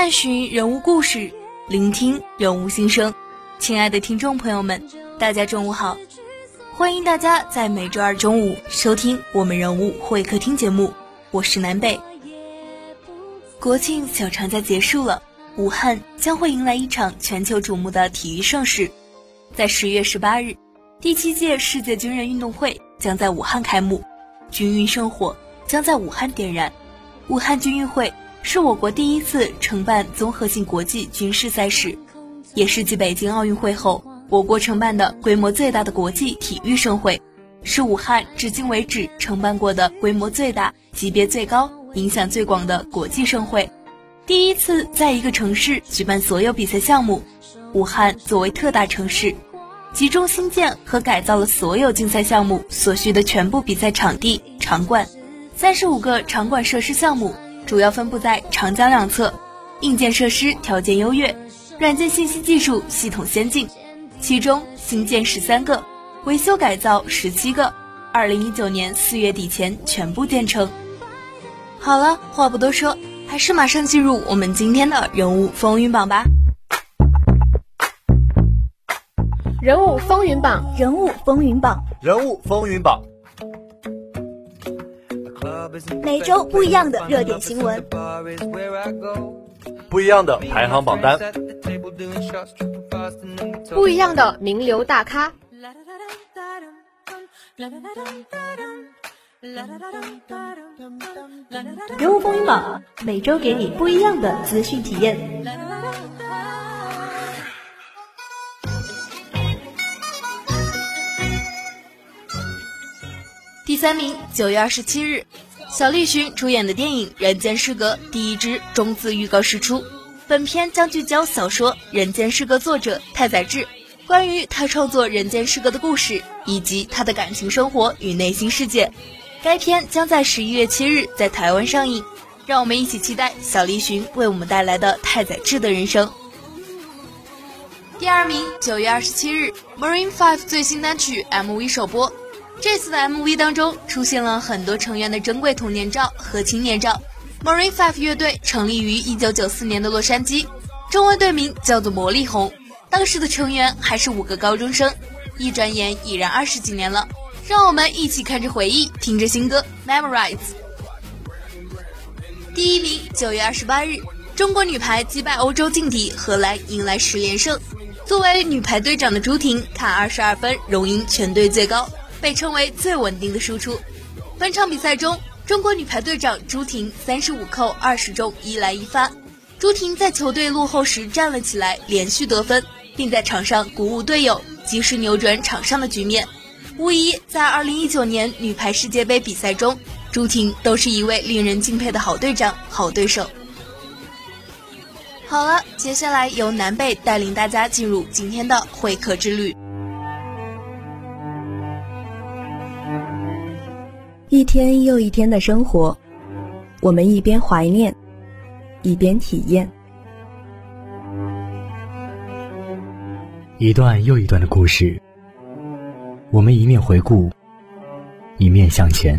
探寻人物故事，聆听人物心声。亲爱的听众朋友们，大家中午好。欢迎大家在每周二中午收听我们人物会客厅节目，我是南北。国庆小长假结束了，武汉将会迎来一场全球瞩目的体育盛事。在十月十八日，第七届世界军人运动会将在武汉开幕，军运圣火将在武汉点燃。武汉军运会是我国第一次承办综合性国际军事赛事，也是继北京奥运会后。我国承办的规模最大的国际体育盛会，是武汉至今为止承办过的规模最大、级别最高、影响最广的国际盛会。第一次在一个城市举办所有比赛项目，武汉作为特大城市，集中新建和改造了所有竞赛项目所需的全部比赛场地、场馆，三十五个场馆设施项目，主要分布在长江两侧，硬件设施条件优越，软件信息技术系统先进。其中新建十三个，维修改造十七个，二零一九年四月底前全部建成。好了，话不多说，还是马上进入我们今天的人物风云榜吧。人物风云榜，人物风云榜，人物风云榜。每周不一样的热点新闻，不一样的排行榜单。不一样的名流大咖，人物风云榜每周给你不一样的资讯体验。第三名，九月二十七日，小栗旬主演的电影《人间失格》第一支中字预告释出。本片将聚焦小说《人间失格》作者太宰治，关于他创作《人间失格》的故事，以及他的感情生活与内心世界。该片将在十一月七日在台湾上映，让我们一起期待小栗旬为我们带来的太宰治的人生。第二名，九月二十七日，Marine Five 最新单曲 MV 首播。这次的 MV 当中出现了很多成员的珍贵童年照和青年照。Marine Five 乐队成立于一九九四年的洛杉矶，中文队名叫做魔力红。当时的成员还是五个高中生，一转眼已然二十几年了。让我们一起看着回忆，听着新歌 Memorize。第一名，九月二十八日，中国女排击败欧洲劲敌荷兰，迎来十连胜。作为女排队长的朱婷，砍二十二分，荣膺全队最高，被称为最稳定的输出。本场比赛中。中国女排队长朱婷三十五扣二十中一来一发，朱婷在球队落后时站了起来，连续得分，并在场上鼓舞队友，及时扭转场上的局面。无疑，在二零一九年女排世界杯比赛中，朱婷都是一位令人敬佩的好队长、好对手。好了，接下来由南贝带领大家进入今天的会客之旅。一天又一天的生活，我们一边怀念，一边体验。一段又一段的故事，我们一面回顾，一面向前。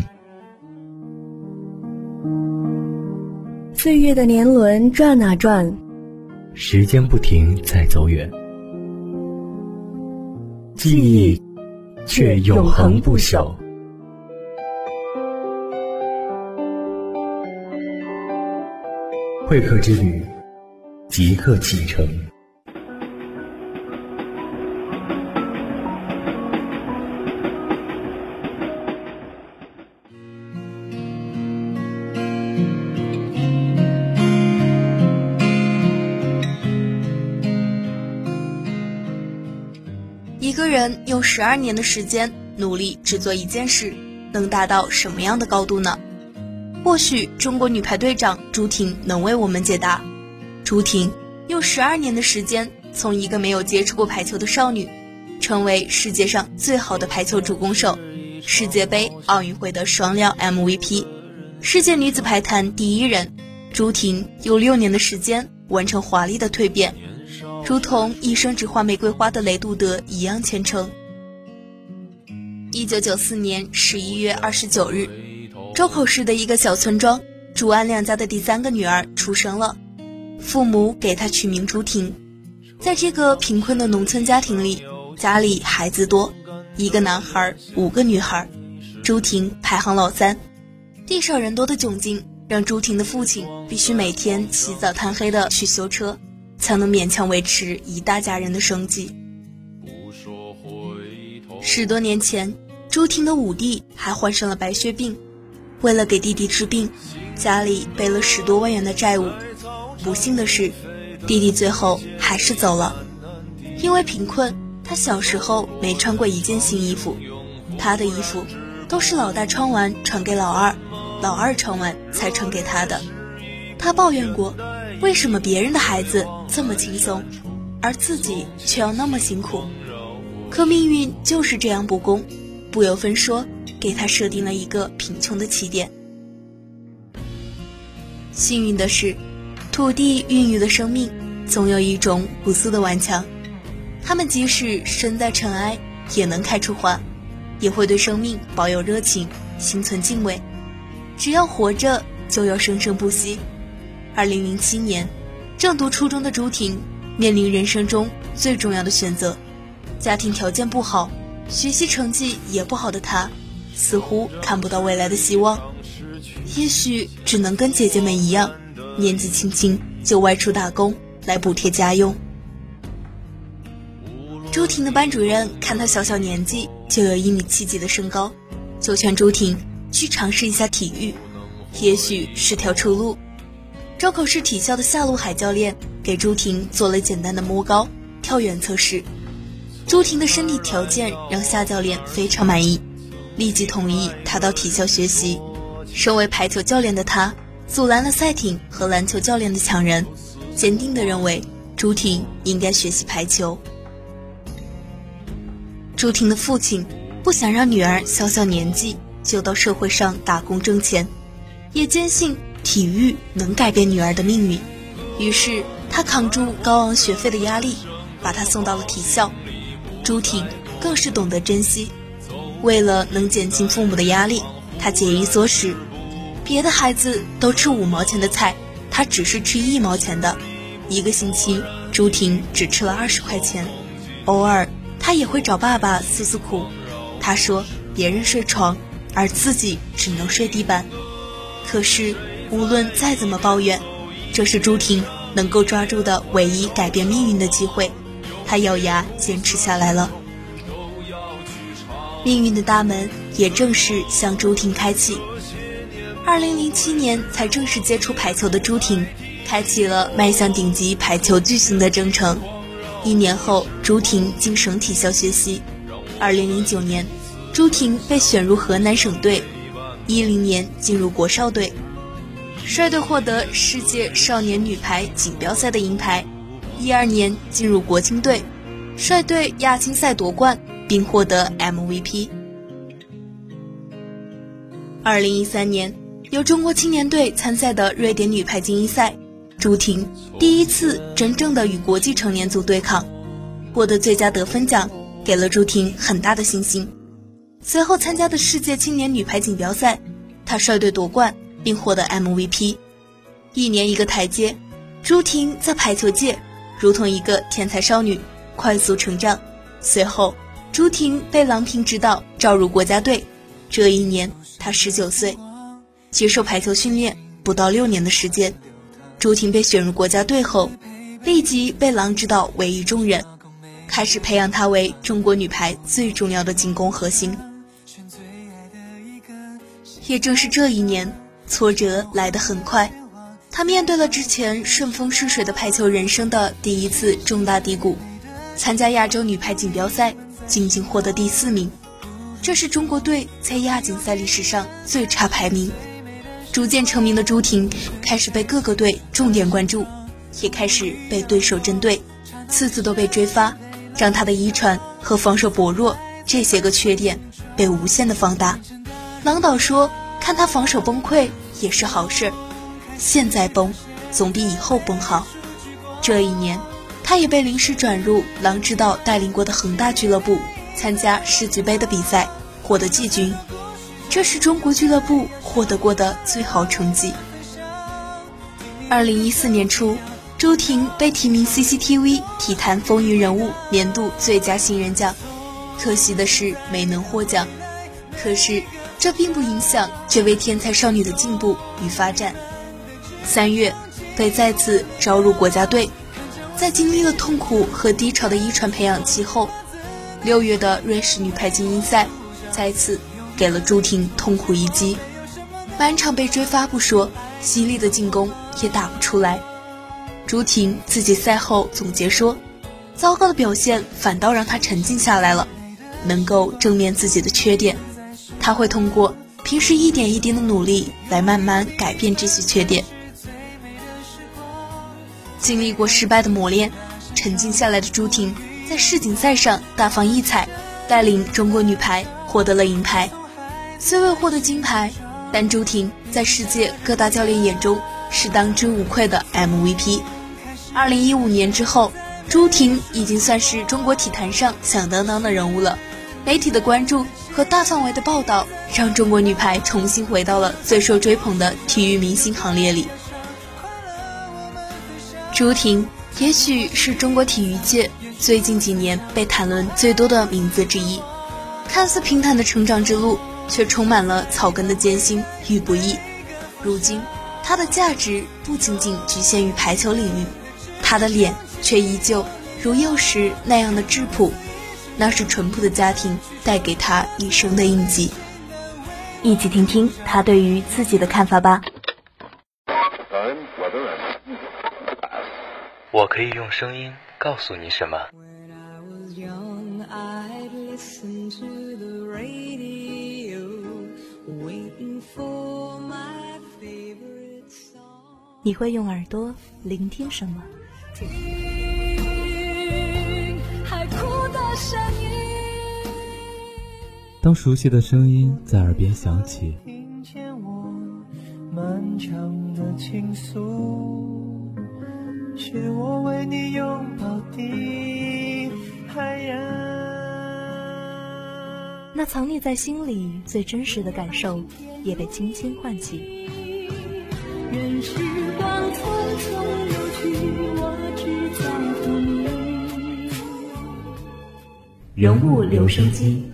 岁月的年轮转啊转，时间不停在走远，记忆却永恒不朽。会客之旅，即刻启程。一个人用十二年的时间努力只做一件事，能达到什么样的高度呢？或许中国女排队长朱婷能为我们解答。朱婷用十二年的时间，从一个没有接触过排球的少女，成为世界上最好的排球主攻手，世界杯、奥运会的双料 MVP，世界女子排坛第一人。朱婷用六年的时间完成华丽的蜕变。如同一生只画玫瑰花的雷杜德一样虔诚。一九九四年十一月二十九日，周口市的一个小村庄，朱安亮家的第三个女儿出生了，父母给她取名朱婷。在这个贫困的农村家庭里，家里孩子多，一个男孩，五个女孩，朱婷排行老三。地少人多的窘境，让朱婷的父亲必须每天起早贪黑的去修车。才能勉强维持一大家人的生计。十多年前，朱婷的五弟还患上了白血病，为了给弟弟治病，家里背了十多万元的债务。不幸的是，弟弟最后还是走了。因为贫困，他小时候没穿过一件新衣服，他的衣服都是老大穿完传给老二，老二穿完才传给他的。他抱怨过。为什么别人的孩子这么轻松，而自己却要那么辛苦？可命运就是这样不公，不由分说给他设定了一个贫穷的起点。幸运的是，土地孕育的生命总有一种不死的顽强，他们即使身在尘埃，也能开出花，也会对生命保有热情，心存敬畏。只要活着，就要生生不息。二零零七年，正读初中的朱婷面临人生中最重要的选择。家庭条件不好，学习成绩也不好的她，似乎看不到未来的希望。也许只能跟姐姐们一样，年纪轻轻就外出打工来补贴家用。朱婷的班主任看她小小年纪就有一米七几的身高，就劝朱婷去尝试一下体育，也许是条出路。周口市体校的夏露海教练给朱婷做了简单的摸高、跳远测试。朱婷的身体条件让夏教练非常满意，立即同意他到体校学习。身为排球教练的他，阻拦了赛艇和篮球教练的抢人，坚定地认为朱婷应该学习排球。朱婷的父亲不想让女儿小小年纪就到社会上打工挣钱，也坚信。体育能改变女儿的命运，于是他扛住高昂学费的压力，把她送到了体校。朱婷更是懂得珍惜，为了能减轻父母的压力，他节衣缩食。别的孩子都吃五毛钱的菜，他只是吃一毛钱的。一个星期，朱婷只吃了二十块钱。偶尔，他也会找爸爸诉诉苦。他说：“别人睡床，而自己只能睡地板。”可是。无论再怎么抱怨，这是朱婷能够抓住的唯一改变命运的机会。他咬牙坚持下来了。命运的大门也正式向朱婷开启。二零零七年才正式接触排球的朱婷，开启了迈向顶级排球巨星的征程。一年后，朱婷进省体校学习。二零零九年，朱婷被选入河南省队。一零年进入国少队。率队获得世界少年女排锦标赛的银牌，一二年进入国青队，率队亚青赛夺冠，并获得 MVP。二零一三年，由中国青年队参赛的瑞典女排精英赛，朱婷第一次真正的与国际成年组对抗，获得最佳得分奖，给了朱婷很大的信心。随后参加的世界青年女排锦标赛，她率队夺冠，并获得 MVP。一年一个台阶，朱婷在排球界如同一个天才少女，快速成长。随后，朱婷被郎平指导招入国家队。这一年，她十九岁，接受排球训练不到六年的时间，朱婷被选入国家队后，立即被郎指导委以重任，开始培养她为中国女排最重要的进攻核心。也正是这一年，挫折来得很快。他面对了之前顺风顺水的排球人生的第一次重大低谷，参加亚洲女排锦标赛，仅仅获得第四名，这是中国队在亚锦赛历史上最差排名。逐渐成名的朱婷开始被各个队重点关注，也开始被对手针对，次次都被追发，让她的遗传和防守薄弱这些个缺点被无限的放大。郎导说：“看她防守崩溃也是好事。”现在崩，总比以后崩好。这一年，他也被临时转入郎指导带领过的恒大俱乐部参加世俱杯的比赛，获得季军。这是中国俱乐部获得过的最好成绩。二零一四年初，朱婷被提名 CCTV 体坛风云人物年度最佳新人奖，可惜的是没能获奖。可是，这并不影响这位天才少女的进步与发展。三月，被再次招入国家队，在经历了痛苦和低潮的遗传培养期后，六月的瑞士女排精英赛，再次给了朱婷痛苦一击，满场被追发不说，犀利的进攻也打不出来。朱婷自己赛后总结说：“糟糕的表现反倒让她沉静下来了，能够正面自己的缺点，她会通过平时一点一滴的努力来慢慢改变这些缺点。”经历过失败的磨练，沉静下来的朱婷在世锦赛上大放异彩，带领中国女排获得了银牌。虽未获得金牌，但朱婷在世界各大教练眼中是当之无愧的 MVP。二零一五年之后，朱婷已经算是中国体坛上响当当的人物了。媒体的关注和大范围的报道，让中国女排重新回到了最受追捧的体育明星行列里。朱婷也许是中国体育界最近几年被谈论最多的名字之一。看似平坦的成长之路，却充满了草根的艰辛与不易。如今，她的价值不仅仅局限于排球领域，她的脸却依旧如幼时那样的质朴。那是淳朴的家庭带给她一生的印记。一起听听她对于自己的看法吧。我可以用声音告诉你什么？你会用耳朵聆听什么？当熟悉的声音在耳边响起。是我为你拥抱的海洋。那藏匿在心里最真实的感受，也被轻轻唤起。任时光匆匆流去，我只在乎你。人物留声机，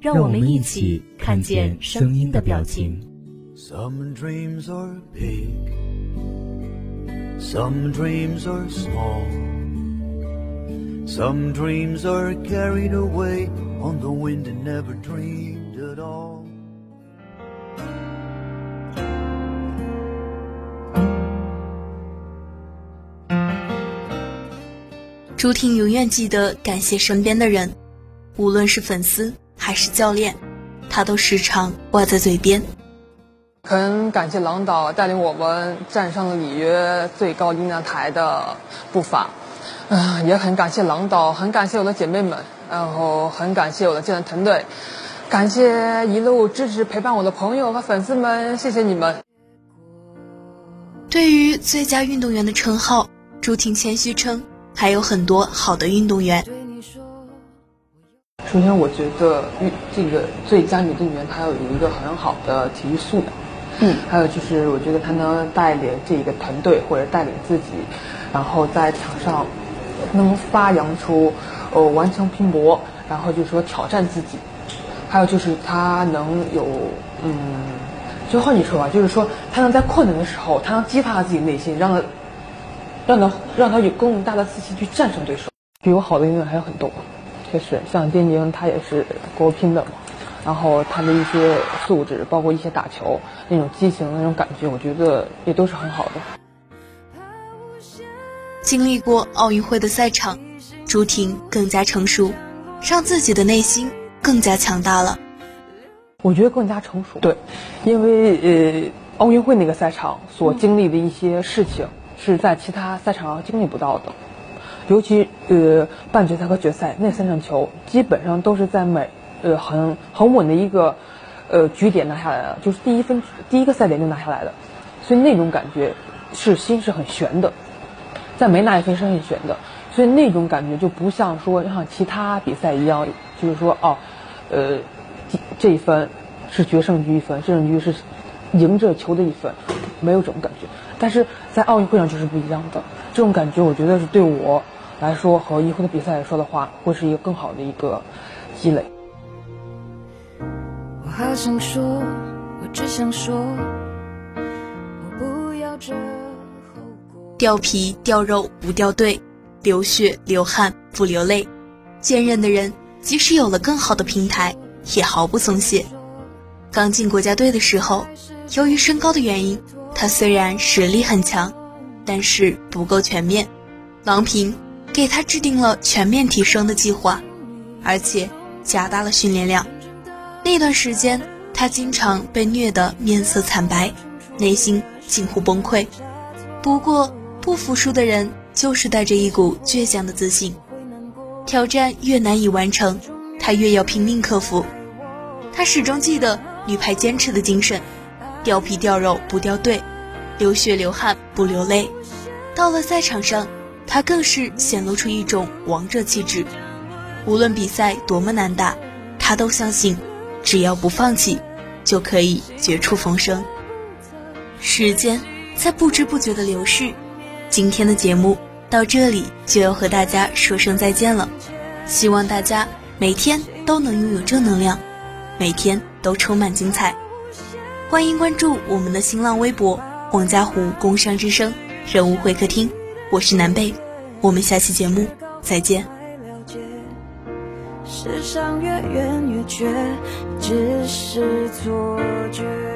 让我们一起看见声音的表情。Some dreams are big. Some dreams are small. Some dreams are carried away on the wind and never dreamed at all. 朱婷永远记得感谢身边的人，无论是粉丝还是教练，她都时常挂在嘴边。很感谢郎导带领我们站上了里约最高领奖台的步伐，嗯，也很感谢郎导，很感谢我的姐妹们，然后很感谢我的教练团队，感谢一路支持陪伴我的朋友和粉丝们，谢谢你们。对于最佳运动员的称号，朱婷谦虚称还有很多好的运动员。首先，我觉得运这个最佳女运动员她要有一个很好的体育素养，嗯，还有就是我觉得他能带领这一个团队或者带领自己，然后在场上能发扬出呃顽强拼搏，然后就是说挑战自己，还有就是他能有嗯，就换句说吧，就是说他能在困难的时候，他能激发自己内心，让他让他让他有更大的自信去战胜对手。比我好的运动员还有很多。确实像丁宁，他也是国乒的嘛，然后他的一些素质，包括一些打球那种激情、那种感觉，我觉得也都是很好的。经历过奥运会的赛场，朱婷更加成熟，让自己的内心更加强大了。我觉得更加成熟，对，因为呃，奥运会那个赛场所经历的一些事情，是在其他赛场上经历不到的。尤其呃半决赛和决赛那三场球，基本上都是在每呃很很稳的一个呃局点拿下来了，就是第一分第一个赛点就拿下来的，所以那种感觉是心是很悬的，在没拿一分是很悬的，所以那种感觉就不像说像其他比赛一样，就是说哦呃这一分是决胜局一分，决胜局是赢着球的一分，没有这种感觉，但是在奥运会上就是不一样的，这种感觉我觉得是对我。来说和以后的比赛来说的话，会是一个更好的一个积累。好想说，我只想说，我不要这掉皮掉肉不掉队，流血流汗不流泪。坚韧的人，即使有了更好的平台，也毫不松懈。刚进国家队的时候，由于身高的原因，他虽然实力很强，但是不够全面。郎平。给他制定了全面提升的计划，而且加大了训练量。那段时间，他经常被虐得面色惨白，内心近乎崩溃。不过，不服输的人就是带着一股倔强的自信。挑战越难以完成，他越要拼命克服。他始终记得女排坚持的精神：掉皮掉肉不掉队，流血流汗不流泪。到了赛场上。他更是显露出一种王者气质，无论比赛多么难打，他都相信，只要不放弃，就可以绝处逢生。时间在不知不觉的流逝，今天的节目到这里就要和大家说声再见了。希望大家每天都能拥有正能量，每天都充满精彩。欢迎关注我们的新浪微博“黄家湖工商之声人物会客厅”。我是南贝，我们下期节目再见。世上越远越绝，只是错觉。